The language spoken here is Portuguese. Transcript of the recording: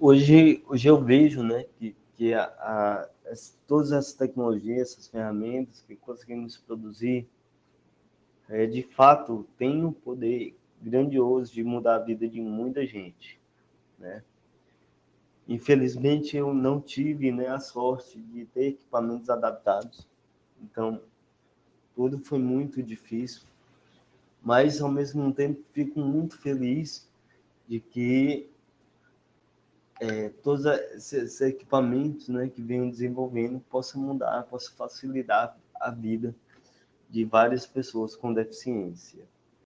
hoje, hoje eu vejo né, que, que a, a, todas essas tecnologias, essas ferramentas que conseguimos produzir, é, de fato, tem um poder grandioso de mudar a vida de muita gente. Né? Infelizmente, eu não tive né, a sorte de ter equipamentos adaptados. Então, tudo foi muito difícil. Mas, ao mesmo tempo, fico muito feliz de que é, todos esses equipamentos né, que venham desenvolvendo possam mudar, possam facilitar a vida de várias pessoas com deficiência.